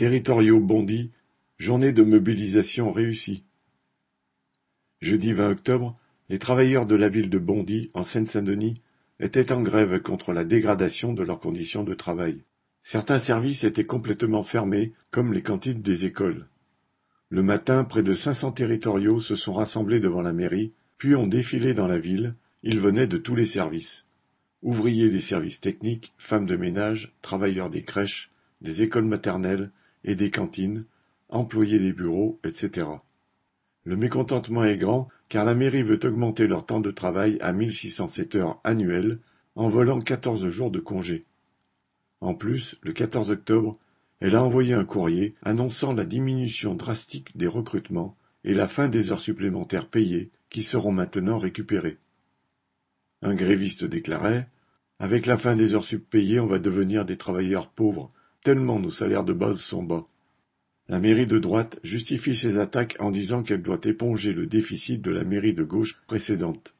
Territoriaux Bondy, journée de mobilisation réussie. Jeudi 20 octobre, les travailleurs de la ville de Bondy, en Seine-Saint-Denis, étaient en grève contre la dégradation de leurs conditions de travail. Certains services étaient complètement fermés, comme les cantines des écoles. Le matin, près de 500 territoriaux se sont rassemblés devant la mairie, puis ont défilé dans la ville. Ils venaient de tous les services. Ouvriers des services techniques, femmes de ménage, travailleurs des crèches, des écoles maternelles, et des cantines, employés des bureaux, etc. Le mécontentement est grand car la mairie veut augmenter leur temps de travail à 1607 heures annuelles en volant 14 jours de congé. En plus, le 14 octobre, elle a envoyé un courrier annonçant la diminution drastique des recrutements et la fin des heures supplémentaires payées qui seront maintenant récupérées. Un gréviste déclarait Avec la fin des heures sup payées, on va devenir des travailleurs pauvres tellement nos salaires de base sont bas. La mairie de droite justifie ses attaques en disant qu'elle doit éponger le déficit de la mairie de gauche précédente.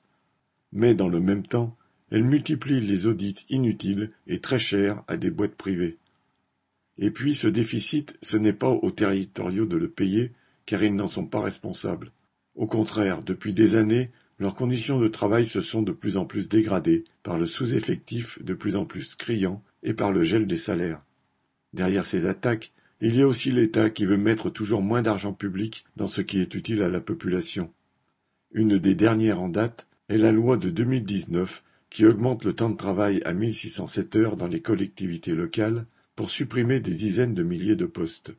Mais dans le même temps, elle multiplie les audits inutiles et très chers à des boîtes privées. Et puis ce déficit, ce n'est pas aux territoriaux de le payer, car ils n'en sont pas responsables. Au contraire, depuis des années, leurs conditions de travail se sont de plus en plus dégradées par le sous-effectif de plus en plus criant et par le gel des salaires. Derrière ces attaques, il y a aussi l'État qui veut mettre toujours moins d'argent public dans ce qui est utile à la population. Une des dernières en date est la loi de 2019 qui augmente le temps de travail à 1607 heures dans les collectivités locales pour supprimer des dizaines de milliers de postes.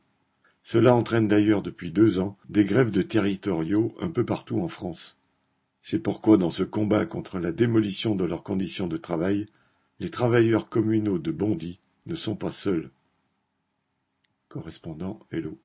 Cela entraîne d'ailleurs depuis deux ans des grèves de territoriaux un peu partout en France. C'est pourquoi dans ce combat contre la démolition de leurs conditions de travail, les travailleurs communaux de Bondy ne sont pas seuls. Correspondant Hello